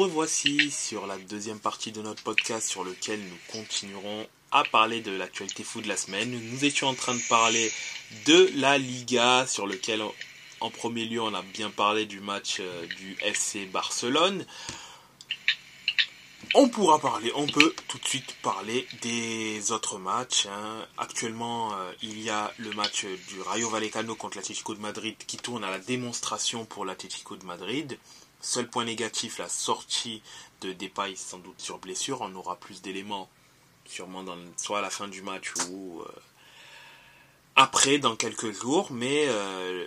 revoici sur la deuxième partie de notre podcast sur lequel nous continuerons à parler de l'actualité foot de la semaine. Nous étions en train de parler de la Liga sur lequel en premier lieu on a bien parlé du match euh, du FC Barcelone. On pourra parler, on peut tout de suite parler des autres matchs. hein. Actuellement, euh, il y a le match du Rayo Vallecano contre l'Atlético de Madrid qui tourne à la démonstration pour l'Atlético de Madrid. Seul point négatif, la sortie de Depay sans doute sur blessure. On aura plus d'éléments sûrement dans, soit à la fin du match ou euh, après dans quelques jours. Mais euh,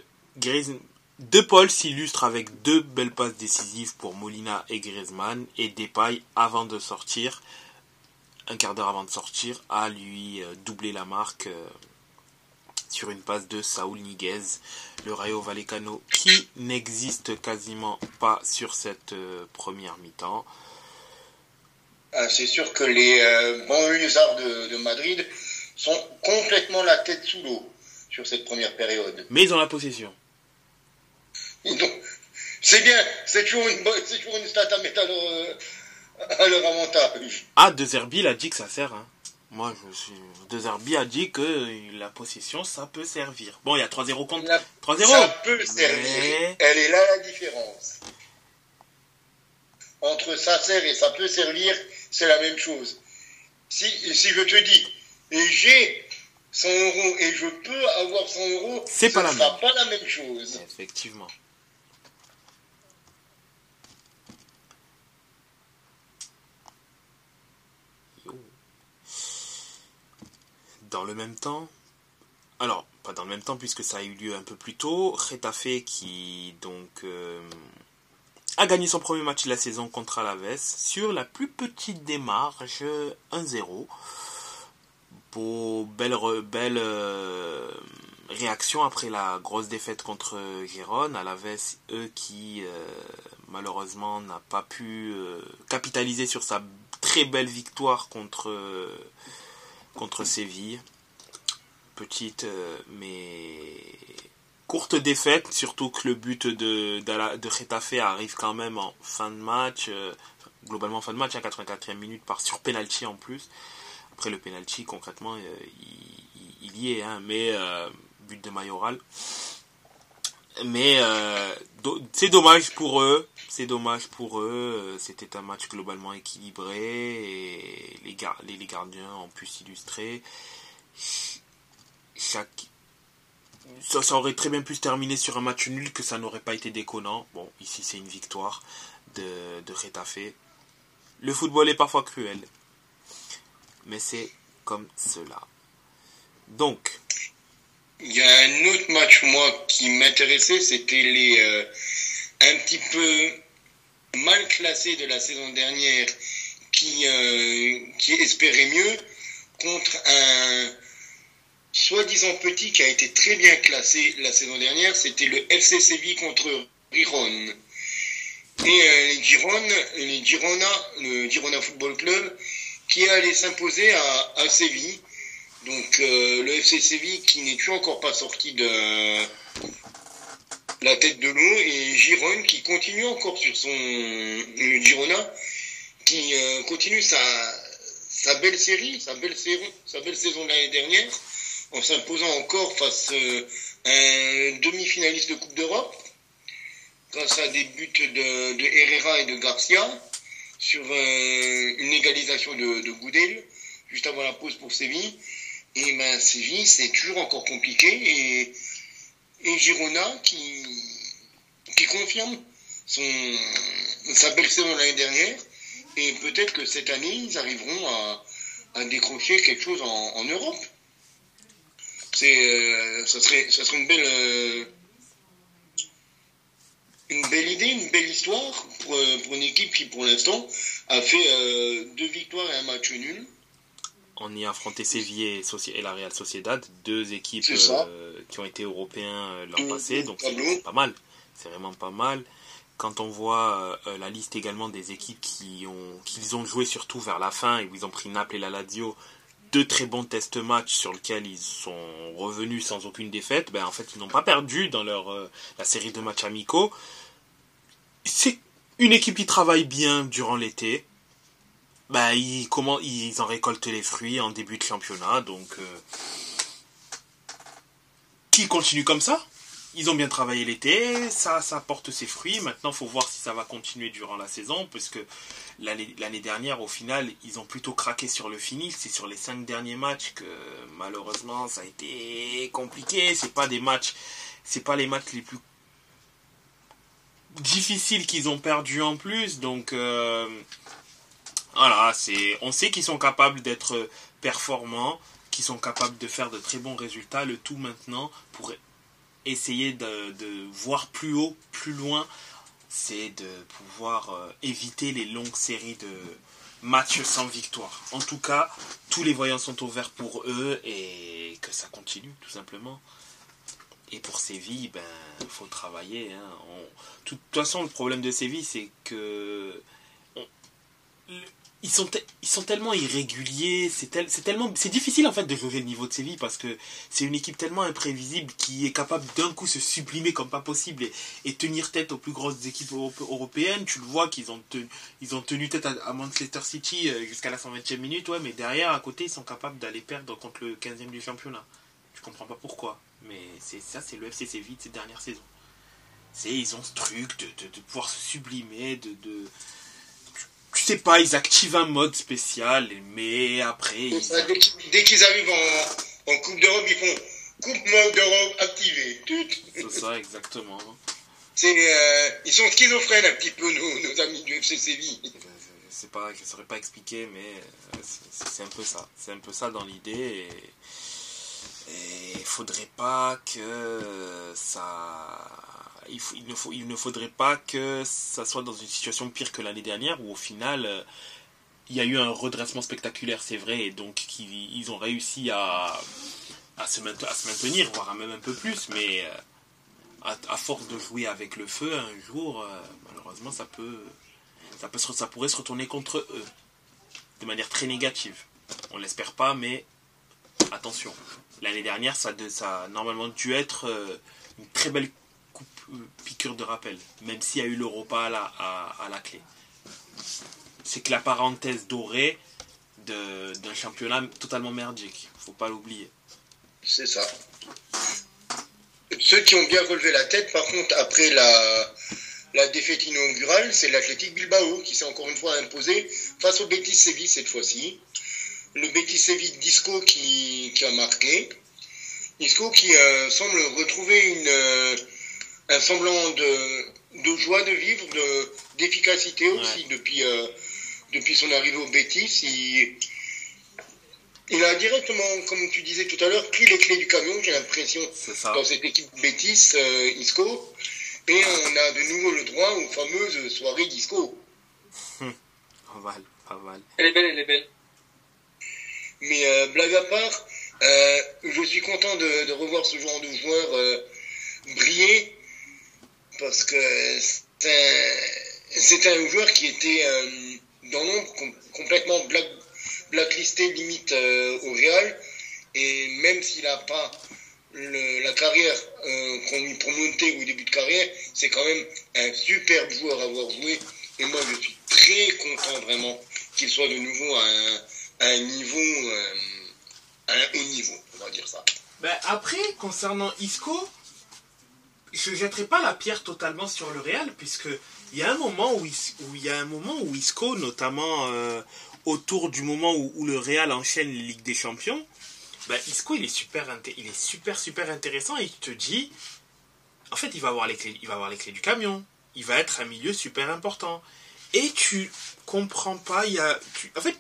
De Paul s'illustre avec deux belles passes décisives pour Molina et Griezmann et Depay avant de sortir, un quart d'heure avant de sortir, a lui euh, doublé la marque sur une passe de Saúl Niguez, le Rayo Vallecano qui n'existe quasiment pas sur cette euh, première mi-temps. Ah, c'est sûr que les euh, banlieusards de, de Madrid sont complètement la tête sous l'eau sur cette première période. Mais ils ont la possession. C'est bien, c'est toujours, une bonne- c'est toujours une stat à mettre à leur, à leur avantage. Ah, De Zerbi il a dit que ça sert. Hein. Moi, je suis... De Zerbi a dit que la possession, ça peut servir. Bon, il y a 3-0 contre... La- 3-0 Ça peut servir. Mais- Elle est là la différence. Entre ça sert et ça peut servir, c'est la même chose. Si, si je te dis, et j'ai 100 euros et je peux avoir 100 euros, C'est ce pas la sera même. pas la même chose. Effectivement. Dans le même temps, alors pas dans le même temps puisque ça a eu lieu un peu plus tôt, Retafe qui donc euh, a gagné son premier match de la saison contre Alaves sur la plus petite démarche 1-0. Beau, belle, belle euh, réaction après la grosse défaite contre Gérone. Alaves, eux qui euh, malheureusement n'a pas pu capitaliser sur sa très belle victoire contre, contre Séville. Petite euh, mais courte défaite, surtout que le but de, de arrive quand même en fin de match, euh, globalement en fin de match, à 84e minute par sur penalty en plus. Après le penalty, concrètement, euh, il, il- y est, hein, mais but de Mayoral. Mais euh, c'est dommage pour eux, c'est dommage pour eux. euh, C'était un match globalement équilibré les, les, gardiens ont pu s'illustrer. Chaque ça, ça aurait très bien pu se terminer sur un match nul que ça n'aurait pas été déconnant. Bon, ici c'est une victoire de, de Retafe. Le football est parfois cruel, mais c'est comme cela. Donc, Il y a un autre match, moi, qui m'intéressait, c'était les euh, un petit peu mal classés de la saison dernière qui, euh, qui espéraient mieux contre un soi-disant petit qui a été très bien classé la saison dernière, c'était le FC Séville contre Giron. Et euh, les Giron, les Girona, le Girona Football Club, qui allé s'imposer à, à Séville. Donc euh, le FC Séville qui n'est toujours encore pas sorti de la tête de l'eau et Giron qui continue encore sur son Girona qui euh, continue sa, belle série, sa belle saison, sa belle saison de l'année dernière en s'imposant encore face euh, à un demi-finaliste de Coupe d'Europe grâce à des buts de, de Herrera et de Garcia sur euh, une égalisation de, de Goudel juste avant la pause pour Séville. Et ben Séville, c'est toujours encore compliqué. Et, et Girona qui, qui confirme son, sa belle saison l'année dernière. Et peut-être que cette année, ils arriveront à, à décrocher quelque chose en, en Europe. C'est, euh, ça, serait, ça serait une belle, euh, une belle idée, une belle histoire pour, euh, pour une équipe qui, pour l'instant, a fait euh, deux victoires et un match nul. On y a affronté Séville et, la Real Sociedad, deux équipes euh, qui ont été européens euh, l'an Deux- passé, donc c'est pas mal. C'est vraiment pas mal. Quand on voit euh, la liste également des équipes qui ont qu'ils ont joué surtout vers la fin et où ils ont pris Naples et la Lazio, deux très bons test matchs sur lesquels ils sont revenus sans aucune défaite, ben en fait ils n'ont pas perdu dans leur euh, la série de matchs amicaux. C'est une équipe qui travaille bien durant l'été, bah, ils, comment, ils en récoltent les fruits en début de championnat. Donc, euh, qui continue comme ça? Ils ont bien travaillé l'été, ça, ça porte ses fruits. Maintenant, il faut voir si ça va continuer durant la saison, puisque l'année dernière, au final, ils ont plutôt craqué sur le finish. C'est sur les cinq derniers matchs que malheureusement, ça a été compliqué. C'est pas pas les matchs les plus difficiles qu'ils ont perdu en plus. Donc euh, voilà, c'est, on sait qu'ils sont capables d'être performants, qu'ils sont capables de faire de très bons résultats. Le tout maintenant pour essayer de, de voir plus haut, plus loin, c'est de pouvoir euh, éviter les longues séries de matchs sans victoire. En tout cas, tous les voyants sont ouverts pour eux et que ça continue tout simplement. Et pour Séville, ben, faut travailler. Hein. De toute façon, le problème de Séville, c'est que ils sont, ils sont tellement irréguliers, c'est tellement c'est difficile en fait de jouer le niveau de Séville parce que c'est une équipe tellement imprévisible qui est capable d'un coup se sublimer comme pas possible et, tenir tête aux plus grosses équipes européennes. Tu le vois qu'ils ont tenu, ils ont tenu tête à, Manchester City euh, jusqu'à la 120e minute, ouais, mais derrière à côté ils sont capables d'aller perdre contre le 15e du championnat. Je comprends pas pourquoi, mais c'est ça c'est le FC Séville de ces dernières saisons. C'est ils ont ce truc de, de, pouvoir se sublimer, de, de sais pas, ils activent un mode spécial, mais après. Dès qu'ils arrivent en, Coupe d'Europe, ils font Coupe mode d'Europe activé. C'est ça, exactement. Euh, ils sont schizophrènes un petit peu, nos, amis du FC Séville. Je pas, je saurais pas expliquer, mais euh, c'est un peu ça. C'est un peu ça dans l'idée. Et il faudrait pas que ça il, ne faut, il ne faudrait pas que ça soit dans une situation pire que l'année dernière où au final euh, il y a eu un redressement spectaculaire, c'est vrai, et donc ils, ont réussi à, à, se maintenir, voire même un peu plus, mais euh, à, force de jouer avec le feu, un jour, euh, malheureusement, ça peut, ça peut ça pourrait se retourner contre eux de manière très négative. On l'espère pas, mais attention. L'année dernière, ça, ça a normalement dû être une très belle piqûre de rappel, même s'il y a eu l'Europa à la, à, la clé. C'est que la parenthèse dorée d'un championnat totalement merdique. Faut pas l'oublier. C'est ça. Ceux qui ont bien relevé la tête, par contre, après la, la défaite inaugurale, c'est l'Athletic Bilbao qui s'est encore une fois imposé face au Betis Séville cette fois-ci. Le Betis Séville Disco qui, qui a marqué. Disco qui euh, semble retrouver une, euh, un semblant de, de joie de vivre, de, d'efficacité aussi depuis, euh, depuis son arrivée au Bétis. Il, il, a directement, comme tu disais tout à l'heure, pris les clés du camion, j'ai l'impression, dans cette équipe Bétis, euh, Isco. Et on a de nouveau le droit aux fameuses soirées disco. pas mal, pas mal. Elle est belle, elle est belle. Mais euh, blague à part, je suis content de, de, revoir ce genre de joueur briller parce que c'est un, joueur qui était euh, dans l'ombre complètement blacklisté limite euh, au Real et même s'il n'a pas la carrière euh, qu'on lui promontait au début de carrière, c'est quand même un superbe joueur à avoir joué et moi je suis très content vraiment qu'il soit de nouveau à un, niveau à un haut niveau, on va dire ça. Ben après, concernant Isco, je ne jetterai pas la pierre totalement sur le Real, puisque il y a un moment où, il y a un moment où Isco, notamment euh, autour du moment où, le Real enchaîne les Ligues des Champions, bah, Isco il est super, il est super super intéressant et il te dit, en fait il va avoir les clés, il va avoir les clés du camion, il va être un milieu super important. Et tu comprends pas, il y a, en fait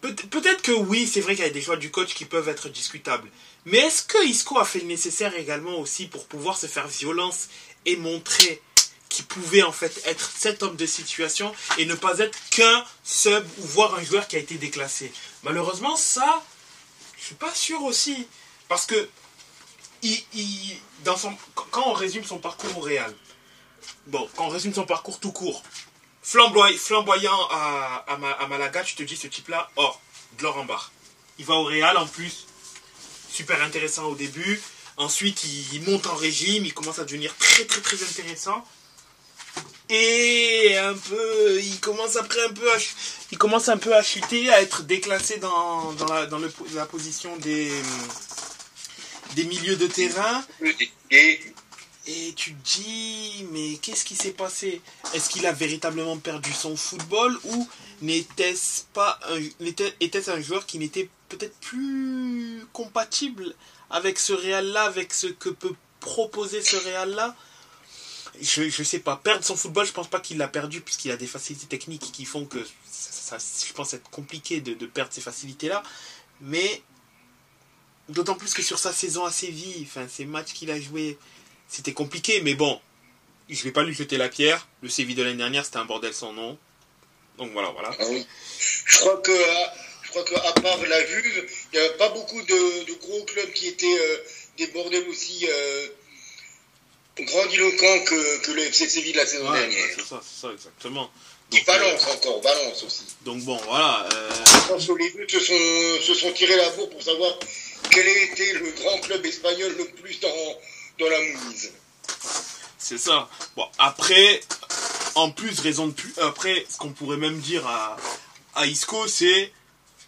peut-être que oui, c'est vrai qu'il y a des choix du coach qui peuvent être discutables. Mais est-ce que Isco a fait le nécessaire également aussi pour pouvoir se faire violence et montrer qu'il pouvait en fait être cet homme de situation et ne pas être qu'un sub ou voir un joueur qui a été déclassé? Malheureusement, ça, je suis pas sûr aussi. Parce que son, quand on résume son parcours au Real, bon, quand on résume son parcours tout court, flamboyant à, Malaga, tu te dis ce type-là, oh, l'or en barre. Il va au Real en plus, super intéressant au début. Ensuite, il, monte en régime, il commence à devenir très très très intéressant. Et un peu, il commence après un peu à, il commence un peu à chuter, à être déclassé dans, dans, la, dans le, la position des, des milieux de terrain. Et, et tu te dis, mais qu'est-ce qui s'est passé? Est-ce qu'il a véritablement perdu son football ou n'était-ce pas un, était un joueur qui n'était peut-être plus compatible avec ce Real-là, avec ce que peut proposer ce Real-là je, je sais pas, perdre son football, je pense pas qu'il l'a perdu puisqu'il a des facilités techniques qui font que je pense être compliqué de, de perdre ces facilités-là. Mais d'autant plus que sur sa saison à Séville, enfin ces matchs qu'il a joués, c'était compliqué. Mais bon, je vais pas lui jeter la pierre. Le Séville de l'année dernière, c'était un bordel sans nom. Donc voilà, voilà. Ah. Je crois que je crois qu'à part la Juve, il n'y a pas beaucoup de, de, gros clubs qui étaient euh, des bordels aussi euh, grandiloquents que, que le FC Séville la saison dernière. C'est ça, c'est ça, exactement. Et Valence encore, Valence aussi. Donc bon, voilà. Euh... Je pense que les deux se sont, se sont tirés la bourre pour savoir quel a été le grand club espagnol le plus dans, dans la mouise. C'est ça. Bon, après, en plus, raison de plus. Après, ce qu'on pourrait même dire à, à Isco, c'est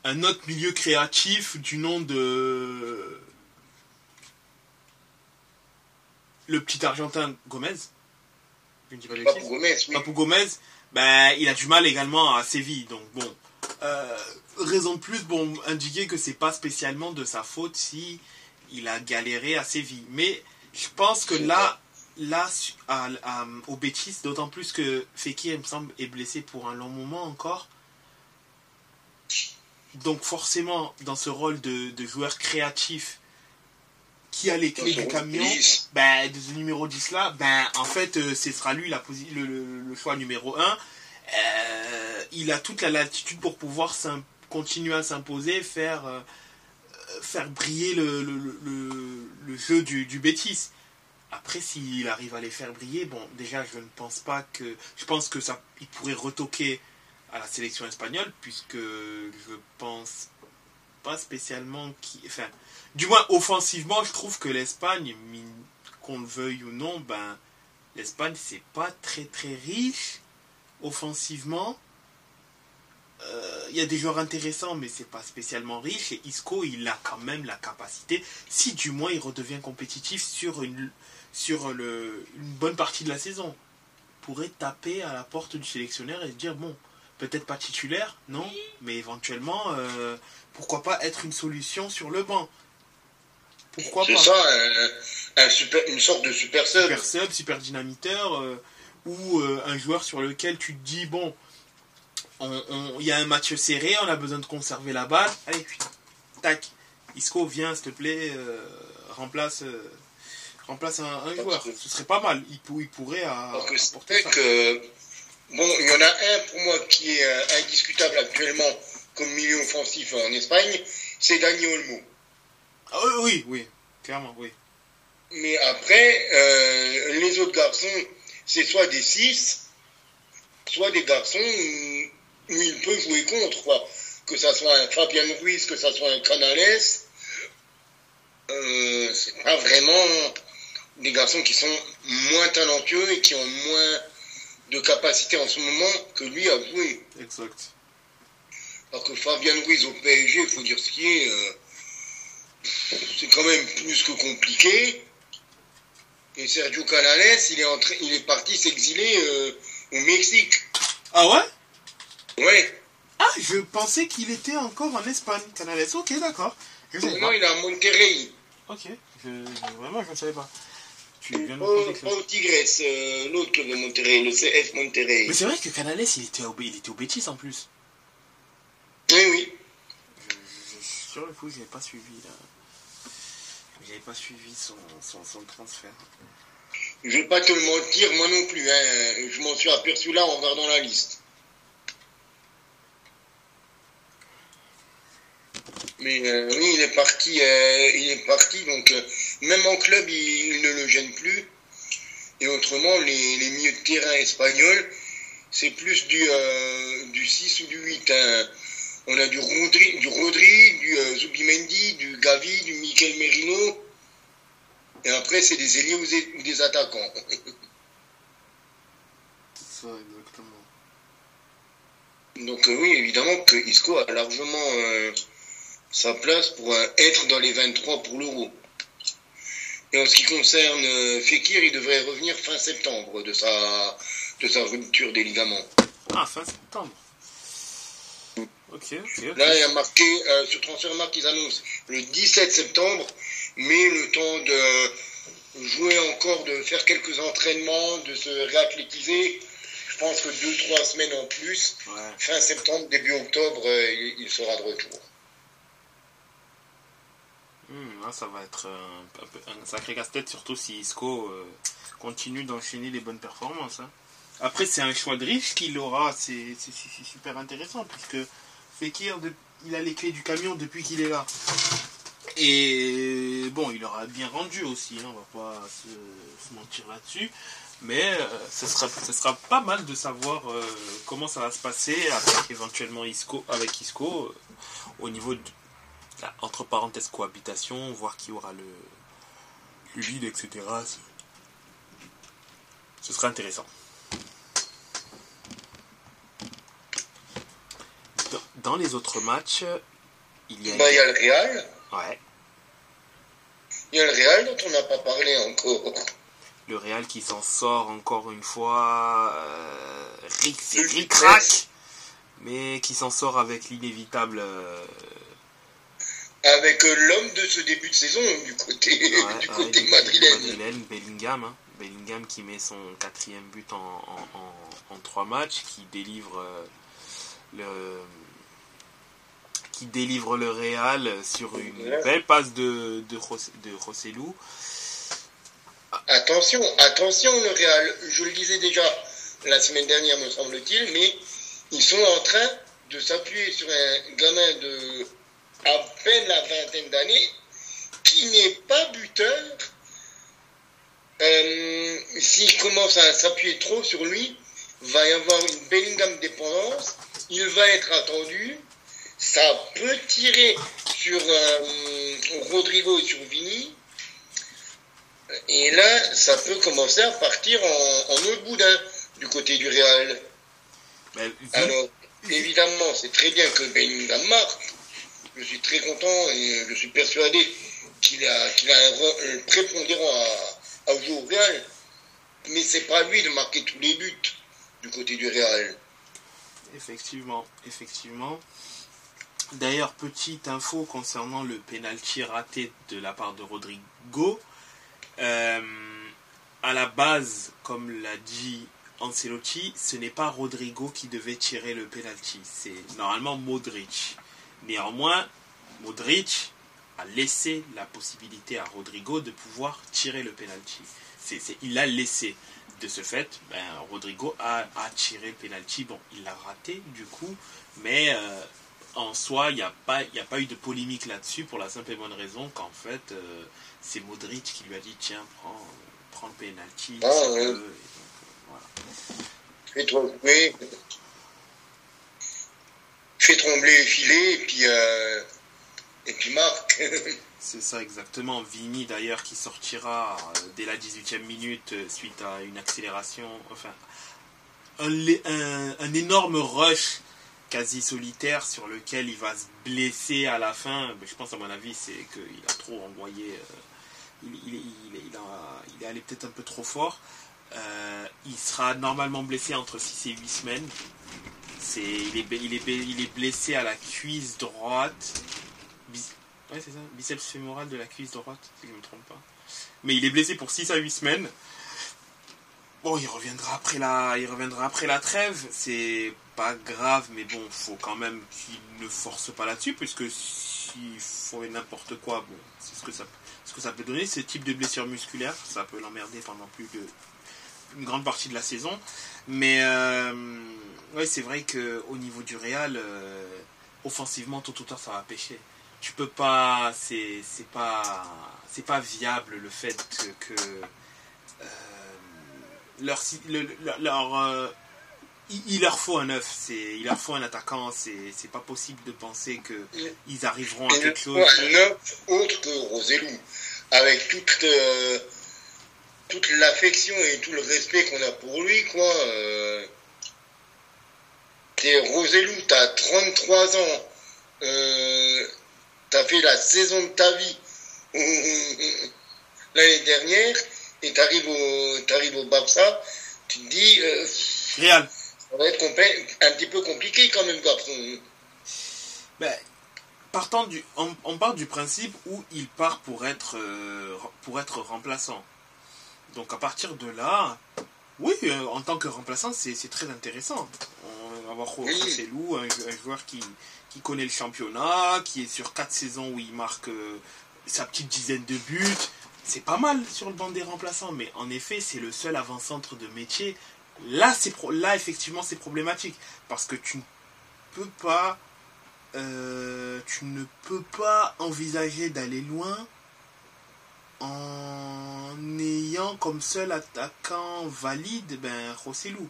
un autre milieu créatif du nom de. Le petit Argentin Gomez. Je ne dis pas Papou Gomez, oui. Papou Gomez, ben, il a du mal également à Séville. Donc bon. Euh, raison de plus, bon, indiquer que c'est pas spécialement de sa faute si il a galéré à Séville. Mais je pense que là, là, à, à, au Betis, d'autant plus que Fekir, il me semble, est blessé pour un long moment encore. Donc forcément, dans ce rôle de, de joueur créatif qui a les clés du camion, ben, de ce numéro 10 là, ben, en fait, euh, ce sera lui la le, le, le, choix numéro 1. Euh, il a toute la latitude pour pouvoir continuer à s'imposer, faire, euh, faire briller le, le, le jeu du, du Betis. Après, s'il arrive à les faire briller, bon, déjà, je ne pense pas que. Je pense que ça, il pourrait retoquer à la sélection espagnole, puisque je pense pas spécialement qui. Enfin, du moins offensivement, je trouve que l'Espagne, qu'on le veuille ou non, ben, l'Espagne, c'est pas très très riche offensivement. Il euh, y a des joueurs intéressants, mais c'est pas spécialement riche. Et Isco, il a quand même la capacité, si du moins il redevient compétitif sur une, sur le, une bonne partie de la saison, pourrait taper à la porte du sélectionneur et se dire bon, peut-être pas titulaire, non, mais éventuellement, euh, pourquoi pas être une solution sur le banc Pourquoi pas C'est ça, un, super, une sorte de super sub. Super sub, super dynamiteur, euh, ou euh, un joueur sur lequel tu te dis bon, il y a un match serré, on a besoin de conserver la balle, allez, puis, tac, Isco, viens, s'il te plaît, euh, remplace remplace un, un joueur. Que... Ce serait pas mal. Il, pour, il pourrait apporter ça. Que, bon, il y en a un pour moi qui est euh, indiscutable actuellement comme milieu offensif en Espagne, c'est Dani Olmo. Ah, oui, oui, clairement, oui. Mais après, euh, les autres garçons, c'est soit des 6, soit des garçons où, où, il peut jouer contre, quoi. Que ça soit un Fabien Ruiz, que ça soit un Canales, euh, c'est pas vraiment des garçons qui sont moins talentueux et qui ont moins de capacité en ce moment que lui à jouer. Exact. Alors que Fabien Ruiz au PSG, il faut dire ce qui est, euh, c'est quand même plus que compliqué. Et Sergio Canales, il est, entré, il est parti s'exiler euh, au Mexique. Ah ouais? Ouais. Ah, je pensais qu'il était encore en Espagne, Canales. Ok, d'accord. Non, il est à Monterrey. Ok, je, vraiment, je ne savais pas. Tu viens de oh, au Tigres, euh, l'autre club de Monterrey, le CF Monterrey. Mais c'est vrai que Canales, il était au, il était au Bétis en plus. Oui, oui. Je, je, sur le coup, je n'avais pas suivi là. J'avais pas suivi son, son, son, transfert. Je vais pas te le mentir, moi non plus. Hein. Je m'en suis aperçu là en regardant la liste. Mais euh, oui, il est parti, euh, il est parti, donc euh, même en club, il, il, ne le gêne plus. Et autrement, les, les milieux de terrain espagnols, c'est plus du, du 6 ou du 8. Hein. On a du Rodri, du, Rodri, du Zubimendi, du Gavi, du Mikel Merino. Et après, c'est des ailiers ou des, attaquants. ça, exactement. Donc oui, évidemment que Isco a largement sa place pour être dans les 23 pour l'euro. Et en ce qui concerne Fekir, il devrait revenir fin septembre de sa, de sa rupture des ligaments. Ah, fin septembre. Ok. Là, il y a marqué, euh, sur Transfermarkt, ils annoncent le 17 septembre, mais le temps de jouer encore, de faire quelques entraînements, de se réathlétiser, je pense que 2-3 semaines en plus, fin septembre, début octobre, euh, il, sera de retour. Hmm, ça va être un, un, sacré casse-tête, surtout si Isco euh, continue d'enchaîner les bonnes performances. Hein. Après, c'est un choix de riche qu'il aura, c'est super intéressant, puisque Fekir, il a les clés du camion depuis qu'il est là. Et bon, il aura bien rendu aussi, hein, on va pas se, mentir là-dessus. Mais euh, ce, sera, ce sera pas mal de savoir euh, comment ça va se passer avec éventuellement Isco, avec Isco euh, au niveau de entre parenthèses cohabitation, voir qui aura le, le lead, etc. Ce sera intéressant. dans les autres matchs, il y a. Bah, il y a le Real. Ouais. Il y a le Real dont on n'a pas parlé encore. Le Real qui s'en sort encore une fois. Euh, Rick, crack Mais qui s'en sort avec l'inévitable. Euh, avec euh, l'homme de ce début de saison du côté, du côté madrilène. Bellingham. Hein. Bellingham qui met son quatrième but en, en, trois matchs, qui délivre euh, le qui délivre le Real sur une belle passe de, de, de Rossellou. Attention, attention le Real, je le disais déjà la semaine dernière me semble-t-il, mais ils sont en train de s'appuyer sur un gamin de à peine la vingtaine d'années qui n'est pas buteur. Euh, S'il commence à s'appuyer trop sur lui, va y avoir une Bellingham dépendance, il va être attendu, ça peut tirer sur euh, Rodrigo et sur Vini. Et là, ça peut commencer à partir en, en autre boudin du côté du Real. Alors, évidemment, c'est très bien que Bellingham marque. Je suis très content et je suis persuadé qu'il a, qu'il a un, prépondérant à, à, jouer au Real. Mais c'est pas lui de marquer tous les buts du côté du Real. Effectivement, effectivement. D'ailleurs, petite info concernant le penalty raté de la part de Rodrigo. Euh, à la base, comme l'a dit Ancelotti, ce n'est pas Rodrigo qui devait tirer le penalty, c'est normalement Modric. Néanmoins, Modric a laissé la possibilité à Rodrigo de pouvoir tirer le penalty. il l'a laissé. De ce fait, ben, Rodrigo a, tiré le penalty. Bon, il l'a raté du coup, mais euh, en soi, il n'y a, pas, a pas eu de polémique là-dessus pour la simple et bonne raison qu'en fait, euh, c'est Modric qui lui a dit tiens, prends, prends le penalty. Ah, ouais. Fais trembler, fais trembler filets et puis, euh, et puis marque. c'est ça exactement. Vini d'ailleurs qui sortira euh, dès la 18e minute suite à une accélération, enfin un, un, énorme rush quasi solitaire sur lequel il va se blesser à la fin. Je pense à mon avis c'est qu'il a trop envoyé, euh, il, il, est allé peut-être un peu trop fort. Euh, il sera normalement blessé entre 6 et 8 semaines. C'est, il, est, il, est, il est blessé à la cuisse droite. ouais, c'est ça, biceps fémoral de la cuisse droite, si je ne me trompe pas. Mais il est blessé pour 6 à 8 semaines. Bon, il reviendra après la, il reviendra après la trêve. C'est pas grave, mais bon, faut quand même qu'il ne force pas là-dessus, puisque s'il faut n'importe quoi, bon, c'est ce que ça, ce que ça peut donner. Ce type de blessure musculaire, ça peut l'emmerder pendant plus de une grande partie de la saison. Mais euh, ouais, c'est vrai que au niveau du Real, euh, offensivement, tout ou tard, ça va pêcher. Tu peux pas, c'est pas, c'est pas viable le fait que, euh, leur, leur il, leur faut un neuf, c'est, il leur faut un attaquant, c'est, c'est pas possible de penser qu'ils arriveront à quelque chose. Un neuf autre que Rosellou, avec toute, euh, toute l'affection et tout le respect qu'on a pour lui, quoi. Euh, t'es Roselou, t'as 33 ans, euh, t'as fait la saison de ta vie l'année dernière, et t'arrives au, t'arrives au Barça, tu te dis, euh, ça va être un petit peu compliqué quand même, garçon. Ben, partant du, on, on part du principe où il part pour être, euh, pour être remplaçant. Donc à partir de là, oui, euh, en tant que remplaçant, c'est c'est très intéressant. On va avoir Oui. Rossellou, un, un joueur qui, qui connaît le championnat, qui est sur quatre saisons où il marque euh, sa petite dizaine de buts. C'est pas mal sur le banc des remplaçants, mais en effet, c'est le seul avant-centre de métier. Là, c'est pro- là effectivement, c'est problématique parce que tu ne peux pas euh, tu ne peux pas envisager d'aller loin en ayant comme seul attaquant valide ben Rossellou.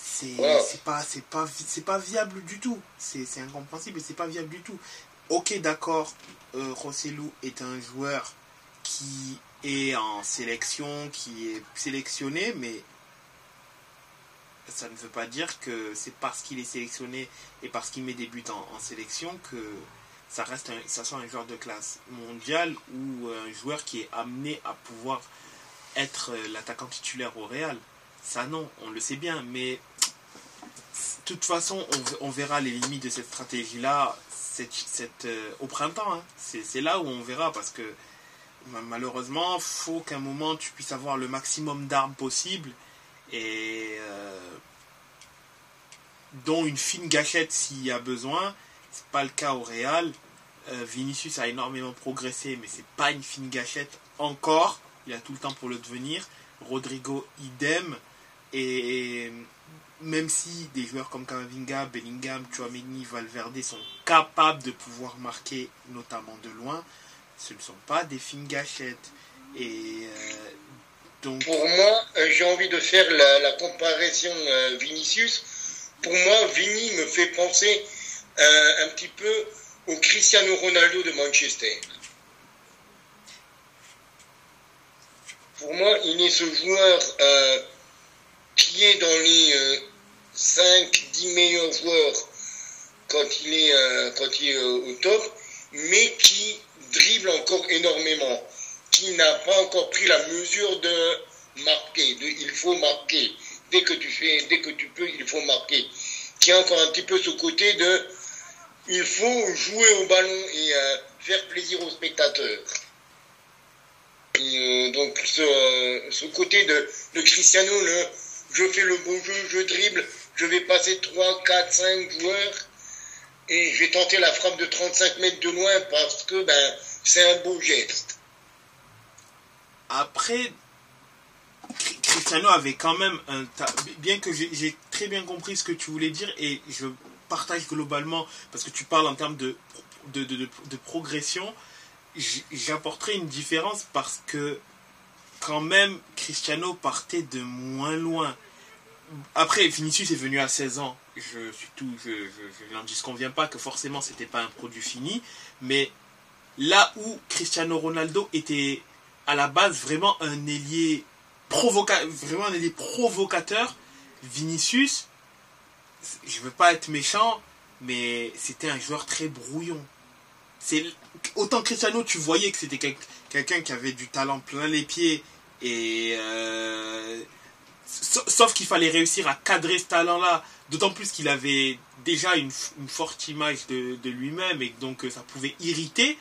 C'est pas c'est pas c'est pas viable du tout. C'est incompréhensible et c'est pas viable du tout. OK, d'accord, euh, Rossellou est un joueur qui est en sélection, qui est sélectionné mais ça ne veut pas dire que c'est parce qu'il est sélectionné et parce qu'il met des buts en, en sélection que ça reste un, ça soit un joueur de classe mondiale ou un joueur qui est amené à pouvoir être euh, l'attaquant titulaire au Real. Ça non, on le sait bien, mais toute façon, on, verra les limites de cette stratégie-là euh, au printemps. hein. C'est là où on verra parce que ma- malheureusement, faut qu'à un moment tu puisses avoir le maximum d'armes possible et euh, dont une fine gâchette s'il y a besoin. C'est pas le cas au Real. Euh, Vinicius a énormément progressé, mais c'est pas une fine gâchette encore. Il a tout le temps pour le devenir. Rodrigo idem. Et même si des joueurs comme Camavinga, Bellingham, Chouameni, Valverde sont capables de pouvoir marquer, notamment de loin, ce ne sont pas des fines gâchettes. Et euh, donc Pour moi, euh, j'ai envie de faire la, comparaison euh, Vinicius. Pour moi, Vini me fait penser un petit peu au Cristiano Ronaldo de Manchester. Pour moi, il est ce joueur qui est dans les 5-10 meilleurs joueurs quand il est, euh, quand il est euh, au top, mais qui dribble encore énormément, qui n'a pas encore pris la mesure de marquer, de il faut marquer. Dès que tu fais, dès que tu peux, il faut marquer. Qui a encore un petit peu ce côté de il faut jouer au ballon et euh, faire plaisir aux spectateurs. Euh, donc ce, euh, ce côté de, de Cristiano, le je fais le bon jeu, je dribble, je vais passer 3, 4, 5 joueurs et je vais tenter la frappe de 35 mètres de loin parce que ben, c'est un beau geste. Après, Cri- Cristiano avait quand même un bien que j'ai très bien compris ce que tu voulais dire et je partage globalement parce que tu parles en termes de de, progression j'apporterai une différence parce que quand même Cristiano partait de moins loin. Après Vinicius est venu à 16 ans. Je suis tout je, n'en disconviens pas que forcément c'était pas un produit fini. Mais là où Cristiano Ronaldo était à la base vraiment un ailier provoca vraiment un ailier provocateur Vinicius je veux pas être méchant mais c'était un joueur très brouillon. Autant Cristiano tu voyais que c'était quel- quelqu'un qui avait du talent plein les pieds et euh, sa- sauf qu'il fallait réussir à cadrer ce talent là d'autant plus qu'il avait déjà une, forte image de, de lui-même et donc euh, ça pouvait irriter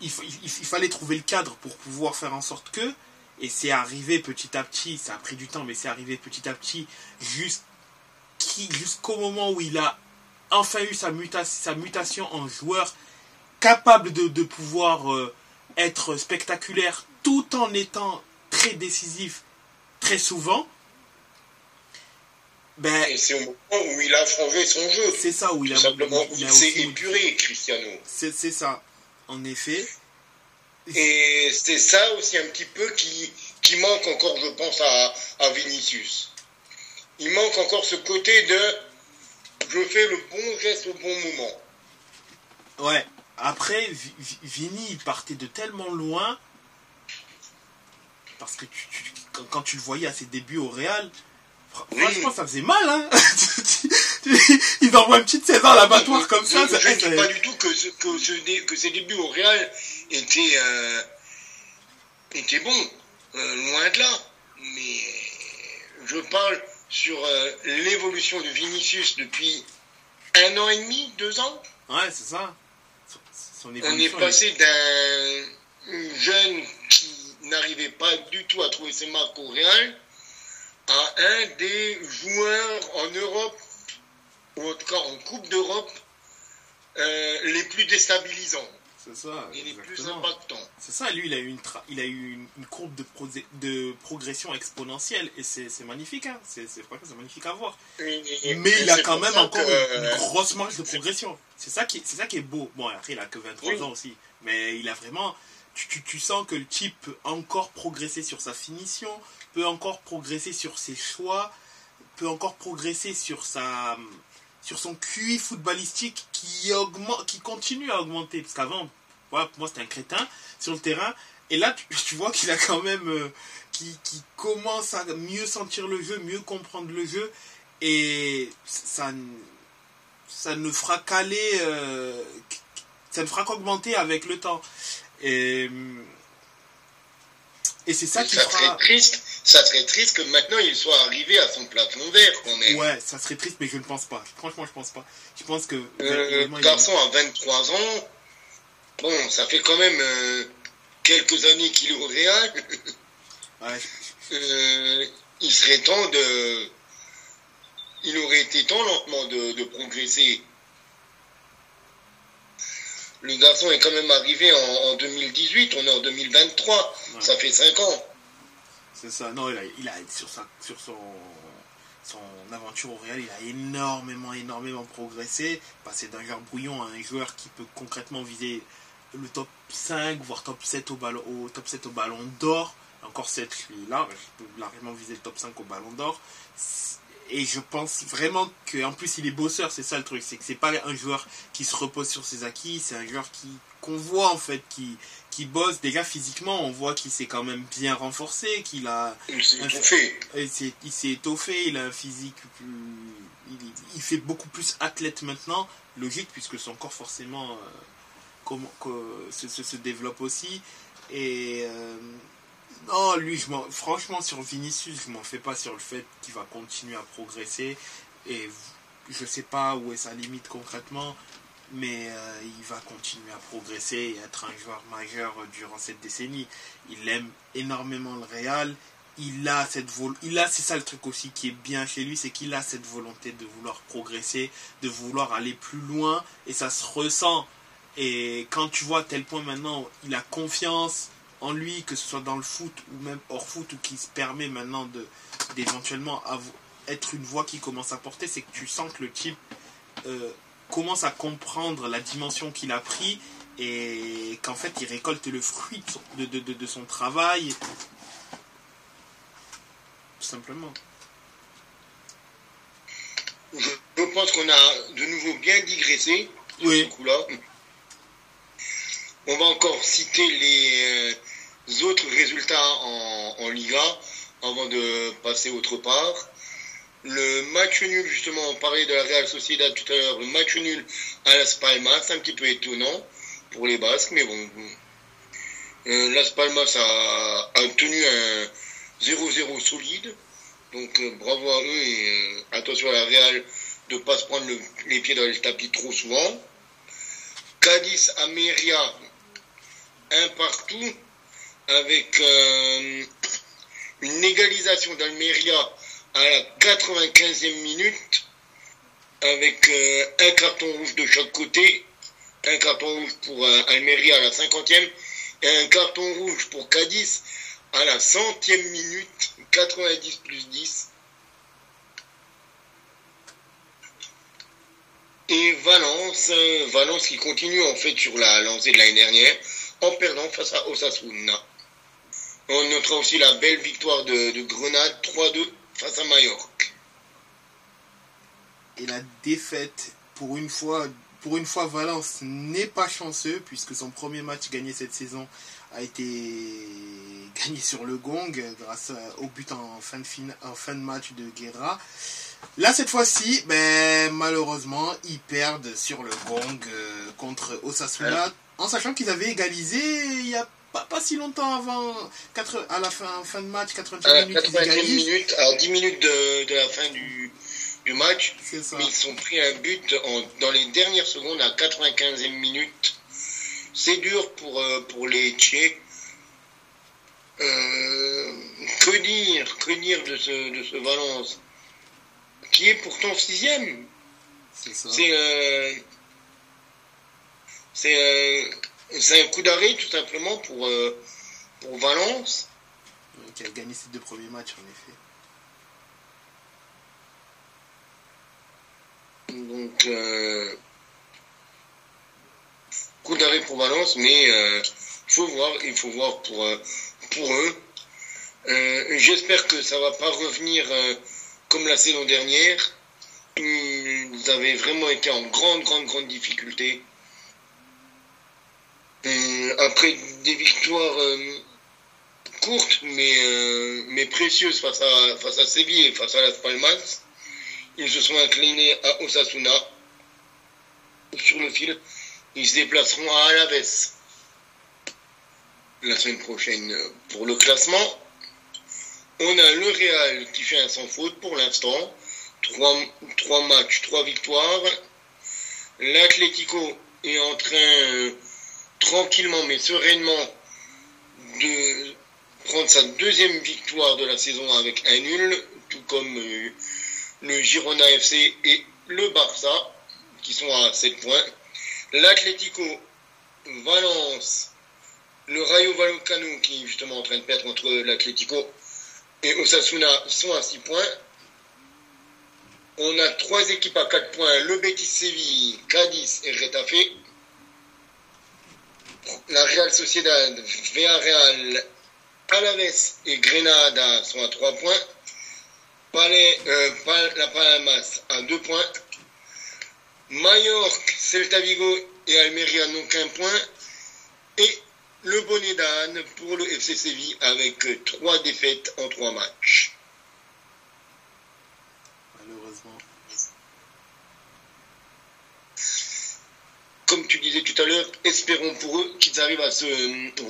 il, il- fallait trouver le cadre pour pouvoir faire en sorte que, et c'est arrivé petit à petit, ça a pris du temps, mais c'est arrivé petit à petit jusqu'au moment où il a enfin eu sa, muta- sa mutation en joueur capable de, de pouvoir euh, être spectaculaire tout en étant très décisif très souvent. Ben, c'est au moment où il a changé son jeu. c'est ça où il a, simplement, il a il s'est aussi- épuré, Cristiano. c'est c'est ça, en effet. Et c'est ça aussi un petit peu qui, qui manque encore, je pense, à, à Vinicius. Il manque encore ce côté de je fais le bon geste au bon moment. Ouais. Après, Vi- Vi- Vini, il partait de tellement loin. Parce que tu- tu- quand, quand tu le voyais à ses débuts au Real, Franchement, ça faisait mal, hein Ils envoient une petite saison à l'abattoir comme ça. Je ne dis pas du tout que, que, que ces débuts au Real étaient, euh, étaient bons, euh, loin de là. Mais je parle sur euh, l'évolution de Vinicius depuis un an et demi, deux ans. Ouais, c'est ça. On est passé d'un jeune qui n'arrivait pas du tout à trouver ses marques au Real à un des joueurs en Europe, ou en tout cas en Coupe d'Europe, euh, les plus déstabilisants. C'est ça. Et les plus impactants. C'est ça, lui, il a eu une, il a eu une, courbe de, de progression exponentielle et c'est magnifique, hein. c'est magnifique à voir. Mais il a quand même encore une, grosse marge de progression. C'est ça, qui, ça qui est beau. Bon, après, il a que 23 ans aussi, mais il a vraiment. Tu, tu, sens que le type peut encore progresser sur sa finition, peut encore progresser sur ses choix, peut encore progresser sur sa sur son QI footballistique qui augmente qui continue à augmenter. Parce qu'avant pour moi c'était un crétin sur le terrain. Et là tu, vois qu'il a quand même euh, qui, commence à mieux sentir le jeu mieux comprendre le jeu. Et ça ça ne fera qu'aller euh, ça ne fera qu'augmenter avec le temps et c'est ça qui ça serait triste, ça serait triste que maintenant il soit arrivé à son plafond vert quand même. Ouais, ça serait triste, mais je ne pense pas. Franchement, je pense pas. Je pense que. Euh, le garçon a 23 ans. Bon, ça fait quand même euh, quelques années qu'il est au Real. ouais. Euh, il serait temps de. Il aurait été temps lentement de, de progresser le garçon est quand même arrivé en, 2018, on est en 2023, ça fait 5 ans. C'est ça, non, il a, il a sur, sa, sur son, son aventure au Real, il a énormément, énormément progressé, passé d'un joueur brouillon à un joueur qui peut concrètement viser le top 5, voire top 7 au ballon, au, top 7 au ballon d'or. Encore 7, là, je peux largement viser le top 5 au ballon d'or et je pense vraiment qu'en plus il est bosseur, c'est ça le truc, c'est que c'est pas un joueur qui se repose sur ses acquis, c'est un joueur qui qu'on voit en fait qui qui bosse déjà physiquement, on voit qu'il s'est quand même bien renforcé, qu'il a il s'est étoffé. Il s'est étoffé, il a un physique plus il, fait beaucoup plus athlète maintenant, logique puisque son corps forcément euh, comment, se, se, développe aussi et euh, non, lui, franchement, sur Vinicius, je m'en fais pas sur le fait qu'il va continuer à progresser. Et je sais pas où est sa limite concrètement, mais euh, il va continuer à progresser et être un joueur majeur durant cette décennie. Il aime énormément le Real. Il a cette il a c'est ça le truc aussi qui est bien chez lui, c'est qu'il a cette volonté de vouloir progresser, de vouloir aller plus loin et ça se ressent. Et quand tu vois à tel point maintenant, il a confiance, en lui, que ce soit dans le foot ou même hors foot, ou qui se permet maintenant d'éventuellement être une voix qui commence à porter, c'est que tu sens que le type euh, commence à comprendre la dimension qu'il a pris et qu'en fait il récolte le fruit de, de, de, son travail. Tout simplement. Je pense qu'on a de nouveau bien digressé oui. ce coup-là. On va encore citer les, euh, autres résultats en, Liga avant de passer autre part. Le match nul, justement, on parlait de la Real Sociedad tout à l'heure, le match nul à Las Palmas, un petit peu étonnant pour les Basques, mais bon. Euh, Las Palmas a, tenu un 0-0 solide, donc euh, bravo à eux et attention à la Real de ne pas se prendre les pieds dans le tapis trop souvent. Cadiz, Ameria, un partout avec euh, une égalisation d'Almeria à la 95e minute, avec euh, un carton rouge de chaque côté, un carton rouge pour euh, Almeria à la 50e et un carton rouge pour Cadiz à la 100e minute, 90 plus 10. Et Valence, Valence qui continue en fait sur la lancée de l'année dernière en perdant face à Osasuna. On notera aussi la belle victoire de, Grenade 3-2 face à Mallorca. Et la défaite, pour une fois, pour une fois, Valence n'est pas chanceux puisque son premier match gagné cette saison a été gagné sur le gong grâce au but en fin de, en fin de match de Guerra. Là, cette fois-ci, ben, malheureusement, ils perdent sur le gong contre Osasuna, en sachant qu'ils avaient égalisé il y a pas, si longtemps avant, 4, à la fin, fin de match, 90 minutes. 90 minutes, alors 10 minutes de, de la fin du, du match. Mais ils ont pris un but dans les dernières secondes à 95e minute. C'est dur pour, euh, pour les Tchèques. Euh, que dire, que dire de ce, de ce Valence qui est pourtant sixième. C'est euh, c'est un coup d'arrêt tout simplement pour, pour Valence. Qui a gagné ses deux premiers matchs en effet. Donc, euh, coup d'arrêt pour Valence, mais euh, il faut voir, il faut voir pour, euh, pour eux. J'espère que ça va pas revenir comme la saison dernière. Ils avaient vraiment été en grande, grande, grande difficulté. Après des victoires courtes mais, mais précieuses face à, face à Séville et face à Las Palmas, ils se sont inclinés à Osasuna. Sur le fil, ils se déplaceront à Alaves la semaine prochaine pour le classement. On a le Real qui fait un sans faute pour l'instant. Trois, matchs, trois victoires. L'Atlético est en train, tranquillement mais sereinement, de prendre sa deuxième victoire de la saison avec un nul, tout comme euh, le Girona FC et le Barça, qui sont à 7 points. L'Atlético, Valence, le Rayo Vallecano, qui est justement en train de perdre entre l'Atlético et Osasuna, sont à 6 points. On a trois équipes à 4 points, le Betis Séville, Cadiz et Retafe. La Real Sociedad, Villarreal, Alaves et Grenada sont à 3 points. Euh, la Palmas à 2 points. Mallorca, Celta Vigo et Almeria n'ont qu'un point. Et le bonnet d'âne pour le FC Séville avec 3 défaites en 3 matchs. Malheureusement. Tu disais tout à l'heure, espérons pour eux qu'ils arrivent à se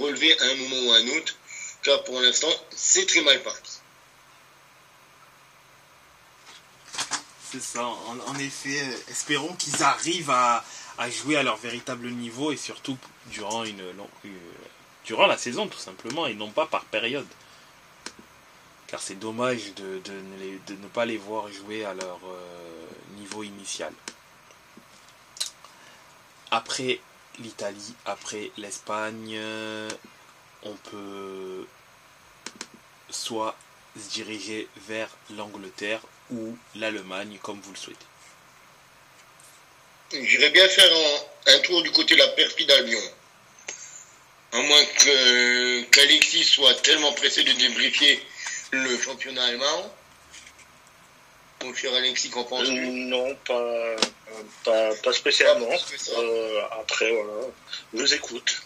relever à un moment ou à un autre. Car pour l'instant, c'est très mal parti. C'est ça. En, effet, espérons qu'ils arrivent à, jouer à leur véritable niveau et surtout durant, une, durant la saison tout simplement et non pas par période. Car c'est dommage de, ne pas les voir jouer à leur euh, niveau initial. Après l'Italie, après l'Espagne, on peut soit se diriger vers l'Angleterre ou l'Allemagne, comme vous le souhaitez. J'irais bien faire un, tour du côté de la perfide Albion. À moins qu'Alexis soit tellement pressé de débriefer le championnat allemand. Mon cher Alexis, qu'en penses-tu Non, pas, pas, spécialement. Euh, après, voilà, je vous écoute.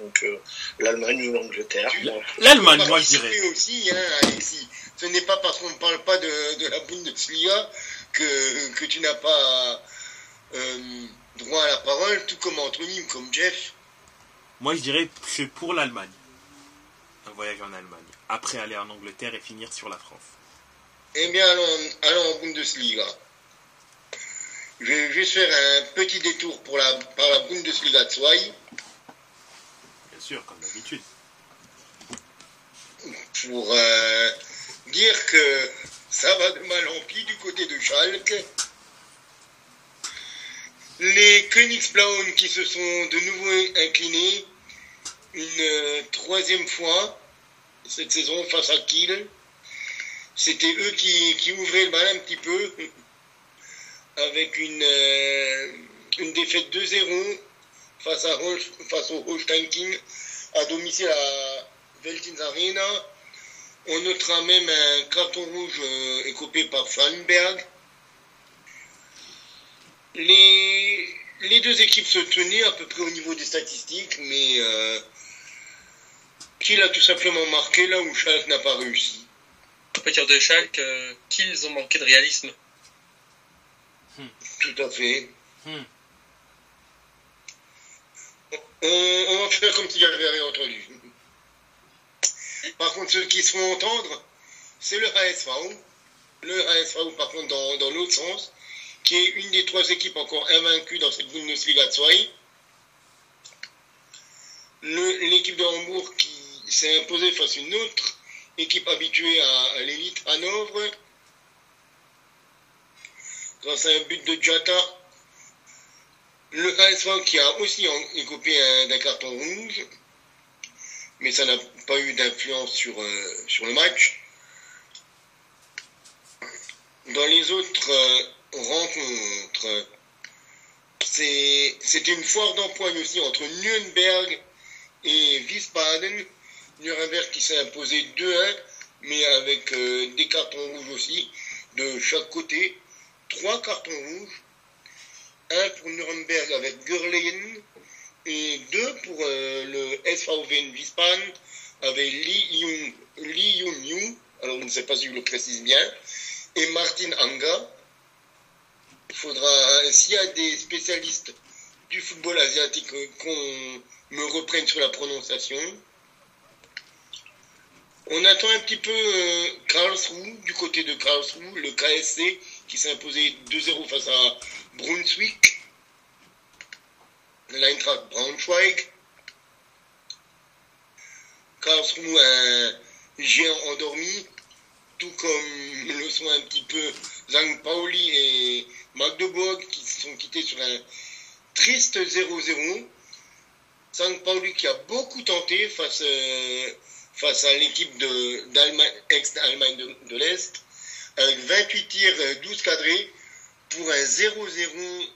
Donc euh, l'Allemagne ou l'Angleterre. L'Allemagne, moi je dirais. aussi, hein, Alexis. Ce n'est pas parce qu'on ne parle pas de, la Bundesliga que, que tu n'as pas euh, droit à la parole, tout comme Anthony ou comme Jeff. Moi je dirais que c'est pour l'Allemagne. Un voyage en Allemagne. Après aller en Angleterre et finir sur la France. Eh bien, allons, allons en Bundesliga. Je vais juste faire un petit détour pour la, par la Bundesliga 2 comme d'habitude. Pour euh, dire que ça va de mal en pis du côté de Schalke. Les Königsblauen qui se sont de nouveau inclinés une troisième fois cette saison face à Kiel. C'était eux qui, ouvraient le bal un petit peu avec une, euh, défaite 2-0 face, face au Holstein King à domicile à Veltins Arena. On notera même un carton rouge euh, écopé par Fallenberg. Les, deux équipes se tenaient à peu près au niveau des statistiques, mais euh, qu'il a tout simplement marqué là où Schalke n'a pas réussi. On peut dire de Schalke qu'ils ont manqué de réalisme. Tout à fait. Hmm. On, va faire comme si j'avais rien entendu. Par contre, ceux qui se font entendre, c'est le HSV. Le HSV, par contre, dans, dans l'autre sens, qui est une des trois équipes encore invaincues dans cette Bundesliga 2. L'équipe de Hambourg qui s'est imposée face à une autre équipe habituée à, l'élite Hanovre grâce à un but de Jata. Le HSV qui a aussi écopé d'un carton rouge, mais ça n'a pas eu d'influence sur, euh, sur le match. Dans les autres euh, rencontre. C'était une foire d'empoigne aussi entre Nürnberg et Wiesbaden. Nuremberg qui s'est imposé 2-1, mais avec euh, des cartons rouges aussi de chaque côté. Trois cartons rouges. Un pour Nuremberg avec Görleyen et deux pour euh, le SVW Wiesbaden avec Li Yun, alors je ne sais pas si je le précise bien, et Martin Anga. Il faudra, s'il y a des spécialistes du football asiatique, qu'on me reprenne sur la prononciation. On attend un petit peu euh, Karlsruhe, du côté de Karlsruhe, le KSC qui s'est imposé 2-0 face à Brunswick, l'Eintracht Braunschweig. Karlsruhe, un géant endormi, tout comme le sont un petit peu Zhang Pauli et Magdeburg qui se sont quittés sur un triste 0-0. Zhang Pauli qui a beaucoup tenté face, euh, face à l'équipe ex-Allemagne de, l'Est, avec 28 tirs, 12 euh, cadrés, pour un 0-0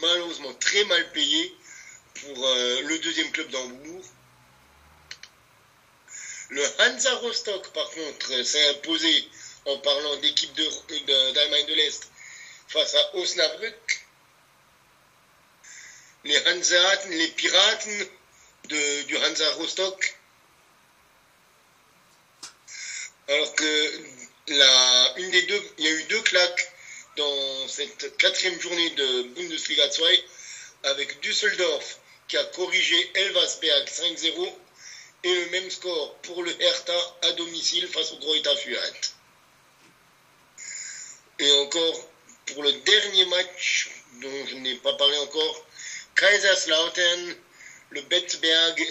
malheureusement très mal payé pour euh, le deuxième club d'Hambourg. Le Hansa Rostock, par contre, s'est imposé en parlant d'équipe d'Allemagne de, l'Est face à Osnabrück. Les Hanseaten, les Pirates du Hansa Rostock. Alors que la, une des deux, il y a eu deux claques dans cette quatrième journée de Bundesliga 2 avec Düsseldorf qui a corrigé Elvasberg 5-0 et le même score pour le Hertha à domicile face au Greuther Fürth. Et encore, pour le dernier match dont je n'ai pas parlé encore, Kaiserslautern, le Betzberg,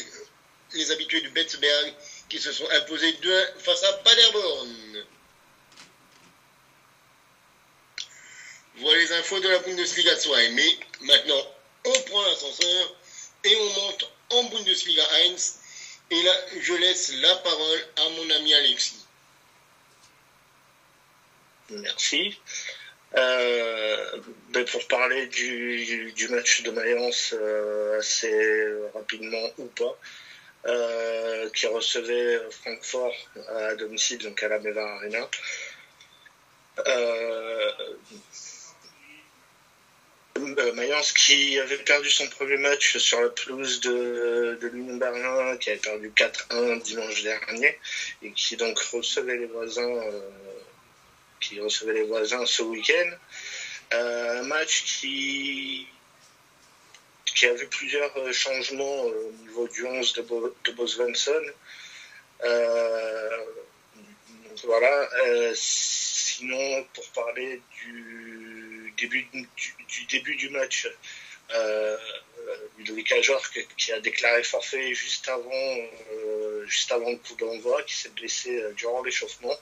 les habitués du Betzberg, qui se sont imposés 2 face à Paderborn. Voilà les infos de la Bundesliga 2. Mais maintenant, on prend l'ascenseur et on monte en Bundesliga 1 et là, je laisse la parole à mon ami Alexis. Merci. Euh, ben, pour parler du, match de Mayence euh, assez rapidement ou pas, euh, qui recevait Francfort à domicile, donc à la Meva Arena. Euh, Mayence qui avait perdu son premier match sur la pelouse de, de l'Union Berlin, qui avait perdu 4-1 dimanche dernier, et qui donc recevait les voisins, euh, qui recevait les voisins ce week-end. Euh, un match qui, qui a vu plusieurs changements au niveau du 11 de, Bo, de voilà. sinon, pour parler du début du, début du match, euh, Ludovic qui a déclaré forfait juste avant, euh, juste avant le coup d'envoi, qui s'est blessé euh, durant l'échauffement.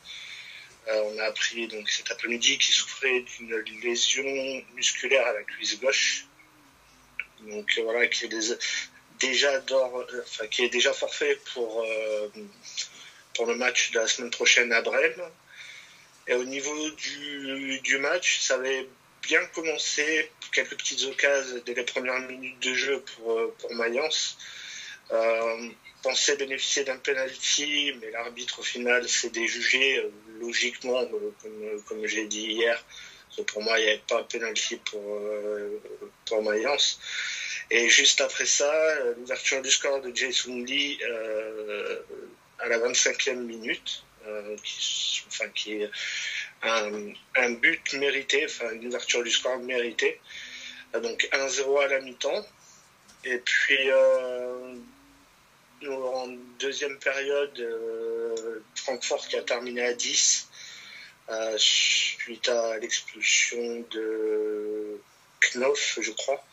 Euh, on a appris donc cet après-midi qu'il souffrait d'une lésion musculaire à la cuisse gauche. Donc voilà, qui est déjà enfin, qui est déjà forfait pour, pour le match de la semaine prochaine à Brême. Et au niveau du, du match, ça avait bien commencé, quelques petites occasions dès les premières minutes de jeu pour, euh, pour Mayence. Euh, pensait bénéficier d'un penalty, mais l'arbitre au final s'est déjugé euh, logiquement, euh, comme, comme j'ai dit hier. Pour moi, il n'y avait pas de penalty pour, pour Mayence. Et juste après ça, l'ouverture du score de Jason Lee à la 25e minute, qui, enfin, qui est un, but mérité, enfin une ouverture du score méritée. Donc 1-0 à la mi-temps. Et puis en deuxième période, Francfort qui a terminé à 10 euh, suite à l'expulsion de Knopf, je crois.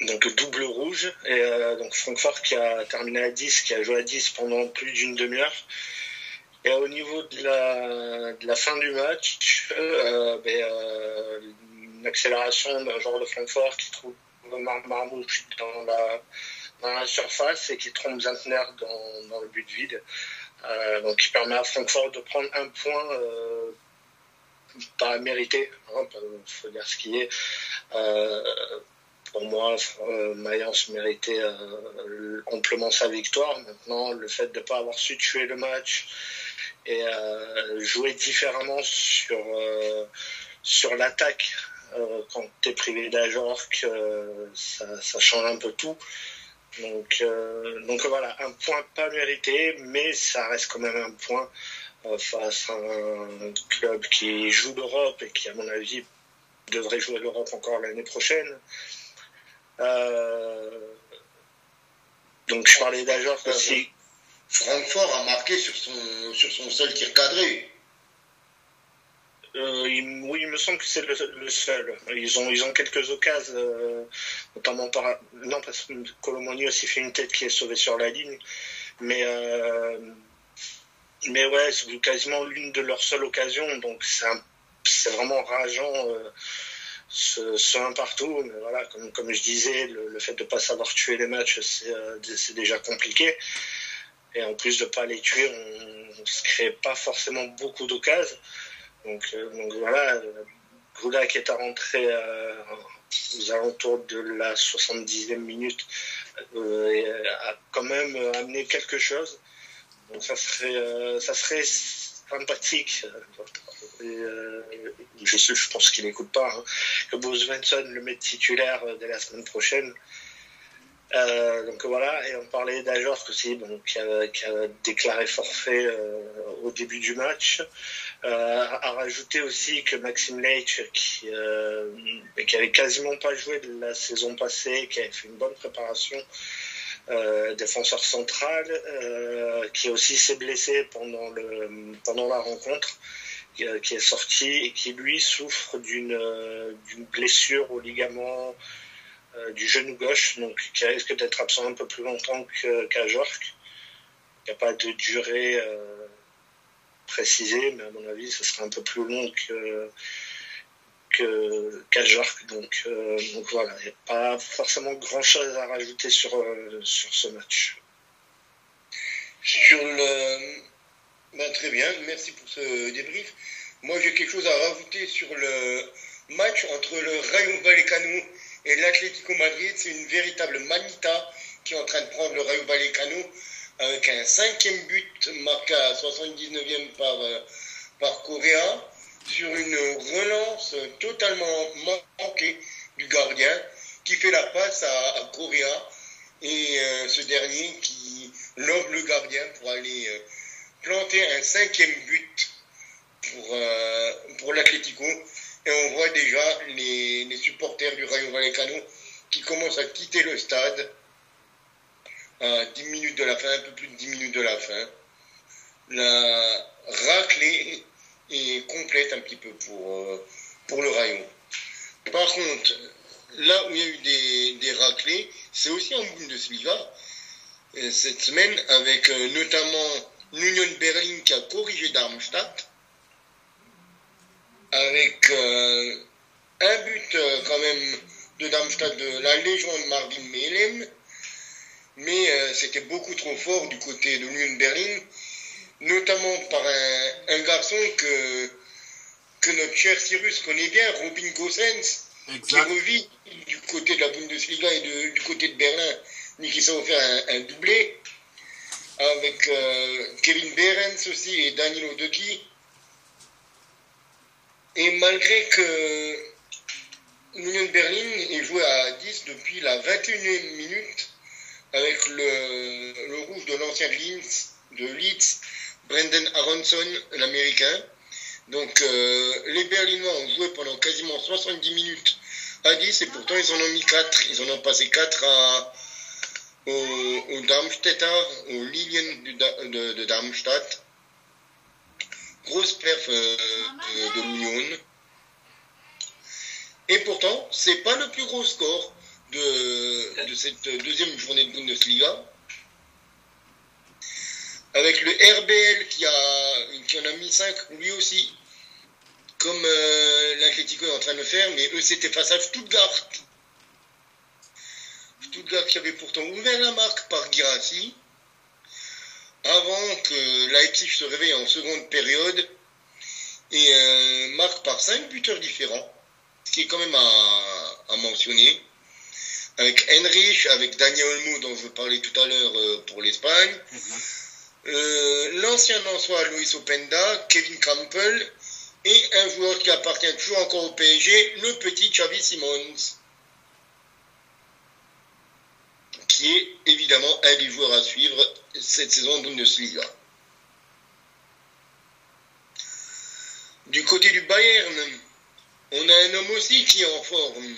Donc double rouge. Et euh, donc Francfort qui a terminé à 10, qui a joué à 10 pendant plus d'une demi-heure. Et au niveau de la, fin du match, euh, ben, une accélération d'un joueur de Francfort qui trouve Marmouche dans la, surface et qui trompe Zantner dans le but vide. Euh, donc qui permet à Francfort de prendre un point euh, pas mérité, hein, faut dire ce qui est. Euh, pour moi, Mayence méritait amplement sa victoire. Maintenant, le fait de ne pas avoir su tuer le match et jouer différemment sur, sur l'attaque quand tu es privé d'Ajorc, ça, change un peu tout. Donc, euh, donc voilà, un point pas mérité, mais ça reste quand même un point euh, face à un club qui joue l'Europe et qui, à mon avis, devrait jouer l'Europe encore l'année prochaine. Euh, donc je parlais d'Ajor aussi. Francfort a marqué sur son, sur son seul tir cadré. Euh, oui, il me semble que c'est le, seul. Ils ont, ils ont quelques occasions, euh, notamment par. Non, parce que Colomoni aussi fait une tête qui est sauvée sur la ligne. Mais, euh, mais ouais, c'est quasiment l'une de leurs seules occasions. Donc c'est vraiment rageant ce, un partout. Mais voilà, comme, comme je disais, le, fait de ne pas savoir tuer les matchs, c'est déjà compliqué. Et en plus de ne pas les tuer, on ne se crée pas forcément beaucoup d'occasions. Donc, euh, donc voilà, qui est à rentrer euh, aux alentours de la 70e minute euh, a quand même amené quelque chose. Donc ça serait, ça serait sympathique. je, sais, je pense qu'il n'écoute pas, hein, que Bo Svensson le mette titulaire dès la semaine prochaine. Donc voilà, et on parlait d'Ajorsk aussi, qui, a, déclaré forfait au début du match. Euh, à rajouter aussi que Maxime Leitch, qui, euh, qui avait quasiment pas joué de la saison passée, qui avait fait une bonne préparation, euh, défenseur central, euh, qui aussi s'est blessé pendant, le, pendant la rencontre, qui, euh, qui est sorti et qui lui souffre d'une blessure au ligament du genou gauche, donc qui risque d'être absent un peu plus longtemps qu'à Jork. Il n'y a pas de durée précisé, mais à mon avis, ce sera un peu plus long que qu'à donc, euh, donc voilà, il n'y a pas forcément grand chose à rajouter sur, euh, sur ce match. Sur le. Ben, très bien, merci pour ce débrief. Moi, j'ai quelque chose à rajouter sur le match entre le Rayo Vallecano et l'Atlético Madrid. C'est une véritable manita qui est en train de prendre le Rayo Vallecano avec un cinquième but marqué à 79e par, euh, par Correa sur une relance totalement manquée du gardien qui fait la passe à, Correa et euh, ce dernier qui lobe le gardien pour aller euh, planter un cinquième but pour, pour l'Atlético. Et on voit déjà les, supporters du Rayo Vallecano qui commencent à quitter le stade à 10 minutes de la fin, un peu plus de 10 minutes de la fin. La raclée est complète un petit peu pour, euh, pour le rayon. Par contre, là où il y a eu des, des raclées, c'est aussi en Bundesliga. Euh, cette semaine, avec euh, notamment l'Union Berlin qui a corrigé Darmstadt, avec un but quand même de Darmstadt de la légende Marvin Melem, mais euh, c'était beaucoup trop fort du côté de l'Union Berlin, notamment par un, garçon que, que notre cher Cyrus connaît bien, Robin Gossens, qui revit du côté de la Bundesliga et du côté de Berlin, mais qui s'est offert un, doublé, avec euh, Kevin Behrens aussi et Danilo Ducky. Et malgré que l'Union Berlin est joué à 10 depuis la 21e minute avec le, le rouge de l'ancien de Leeds, Brendan Aronson, l'américain. Donc euh, les Berlinois ont joué pendant quasiment 70 minutes à 10 et pourtant ils en ont mis 4. Ils en ont passé 4 à, au, au Darmstädter, au Lilien de, de Darmstadt. Grosse perf euh, euh, de l'Union. Et pourtant, c'est pas le plus gros score de, cette deuxième journée de Bundesliga. Avec le RBL qui, a, qui en a mis 5 lui aussi, comme euh, l'Atlético est en train de faire, mais eux c'était face à Stuttgart. Stuttgart qui avait pourtant ouvert la marque par Girassi, avant que Leipzig se réveille en seconde période et euh, marque par 5 buteurs différents, ce qui est quand même à, à mentionner. Avec Henrich, avec Daniel Olmo dont je parlais tout à l'heure euh, pour l'Espagne, euh, l'ancien Nansois Luis Openda, Kevin Campbell et un joueur qui appartient toujours encore au PSG, le petit Xavi Simons, qui est évidemment un des joueurs à suivre cette saison en Bundesliga. Du côté du Bayern, on a un homme aussi qui est en forme.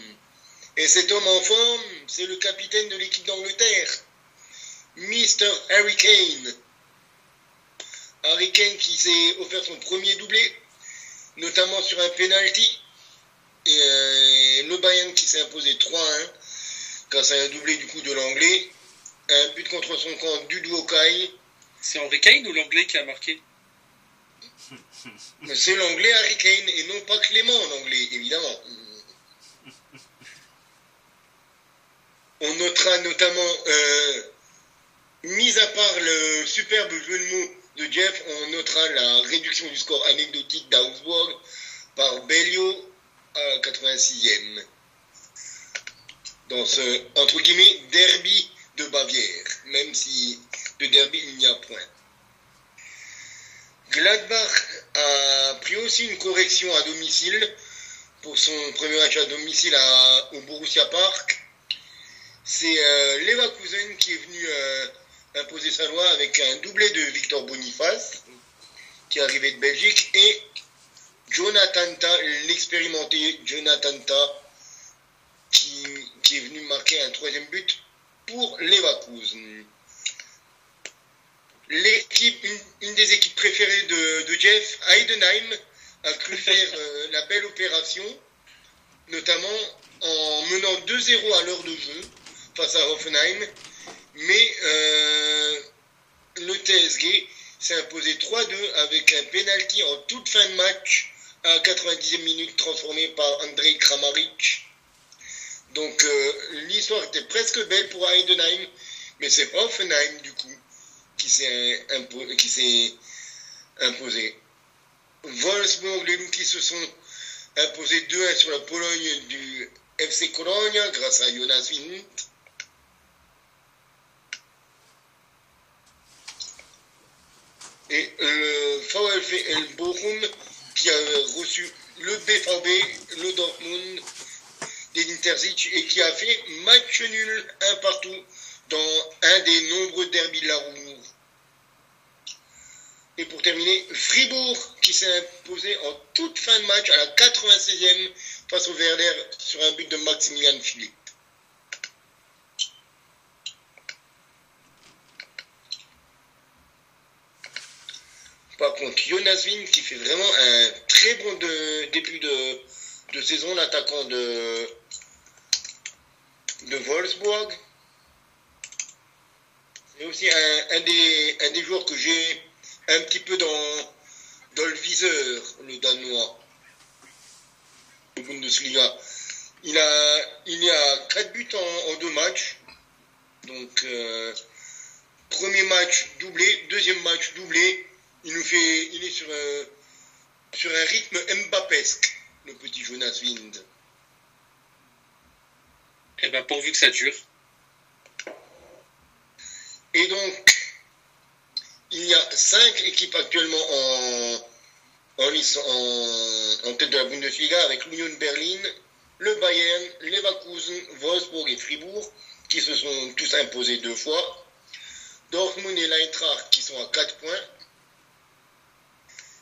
Et cet homme en forme, c'est le capitaine de l'équipe d'Angleterre, Mr. Harry Kane. Harry Kane qui s'est offert son premier doublé, notamment sur un penalty. Et euh, le Bayern qui s'est imposé 3-1 grâce à un doublé du coup de l'anglais. Un but contre son camp du Duokai. C'est Henry Kane ou l'anglais qui a marqué C'est l'anglais Harry Kane et non pas Clément en anglais, évidemment. On notera notamment, euh, mis à part le superbe jeu de mots de Jeff, on notera la réduction du score anecdotique d'Augsburg par Bellio à 86e. Ce, entre guillemets, derby de Bavière, même si de derby il n'y a point. Gladbach a pris aussi une correction à domicile pour son premier match à domicile au Borussia Park. C'est euh, Leverkusen qui est venu euh, imposer sa loi avec un doublé de Victor Boniface, qui est arrivé de Belgique, et Jonathan Ta, l'expérimenté Jonathan Ta, qui, est venu marquer un troisième but pour Leverkusen. L'équipe, une, des équipes préférées de, de, Jeff, Heidenheim, a cru faire euh, la belle opération, notamment en menant 2-0 à l'heure de jeu face à Hoffenheim, mais euh, le TSG s'est imposé 3-2 avec un penalty en toute fin de match à 90e minute transformé par Andrei Kramaric. Donc euh, l'histoire était presque belle pour Heidenheim, mais c'est Hoffenheim du coup qui s'est impo imposé. Wolfsburg, les loups qui se sont imposés 2-1 sur la Pologne du FC Cologne grâce à Jonas Wind. Et le VfL Bochum qui a reçu le BVB, le Dortmund Interzic et qui a fait match nul un partout dans un des nombreux derbys de la Roue. Et pour terminer, Fribourg qui s'est imposé en toute fin de match à la 96e face au Werder sur un but de Maximilian Philippe. Par contre, Jonas Wind qui fait vraiment un très bon début de saison, l'attaquant de, de Wolfsburg. C'est aussi un, des, un joueurs que j'ai un petit peu dans, dans le viseur, le Danois, de Bundesliga. Il, a, il a 4 buts en, deux matchs. Donc, euh, premier match doublé, deuxième match doublé. Il nous fait, est sur un, sur un rythme Mbappesque, le petit Jonas Wind. Eh ben, pourvu que ça dure. Et donc, il y a cinq équipes actuellement en, en, en, tête de la Bundesliga avec l'Union Berlin, le Bayern, Leverkusen, Wolfsburg et Fribourg qui se sont tous imposés deux fois. Dortmund et l'Eintracht qui sont à 4 points.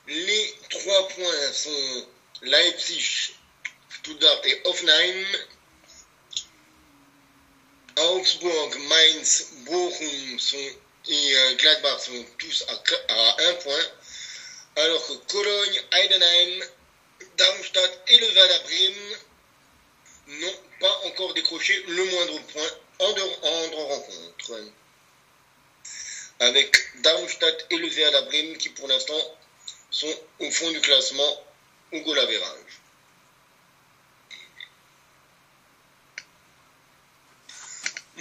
Les 3 points sont Leipzig, Stuttgart et Hoffenheim. Augsburg, Mainz, Bochum et euh, Gladbach sont tous à, 1 point. Alors que Cologne, Heidenheim, Darmstadt et le n'ont pas encore décroché le moindre point en deux, rencontres. Avec Darmstadt et le qui pour l'instant sont au fond du classement au goal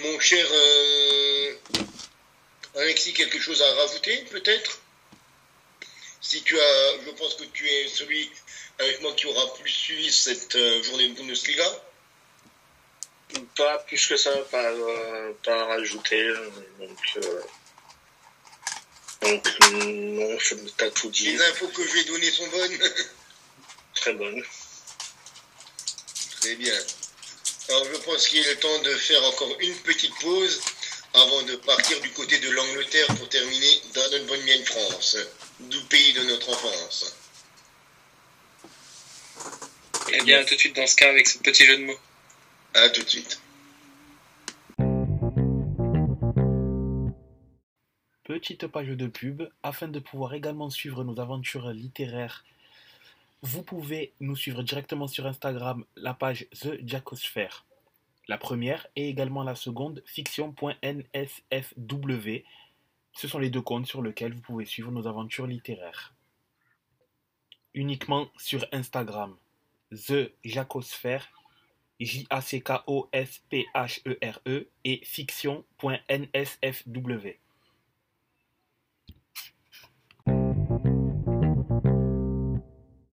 Mon cher euh, Alexis, quelque chose à rajouter peut-être? Si tu as, je pense que tu es celui avec moi qui aura plus suivi cette euh, journée de Bundesliga. Pas plus que ça, pas, euh, pas à rajouter. Donc, donc non, je t'as tout dit. Les infos que je vais donner sont bonnes. Très bonnes. Très bien. Alors je pense qu'il est temps de faire encore une petite pause avant de partir du côté de l'Angleterre pour terminer dans notre bonne mienne France, du pays de notre enfance. Eh bien, tout de suite dans ce cas avec ce petit jeu de mots. À tout de suite. Petite page de pub, afin de pouvoir également suivre nos aventures littéraires, vous pouvez nous suivre directement sur Instagram, la page The Jacosphere. La première et également la seconde, fiction.nsfw. Ce sont les deux comptes sur lesquels vous pouvez suivre nos aventures littéraires. Uniquement sur Instagram, The Jacosphère, J-A-C-K-O-S-P-H-E-R-E, et fiction.nsfw.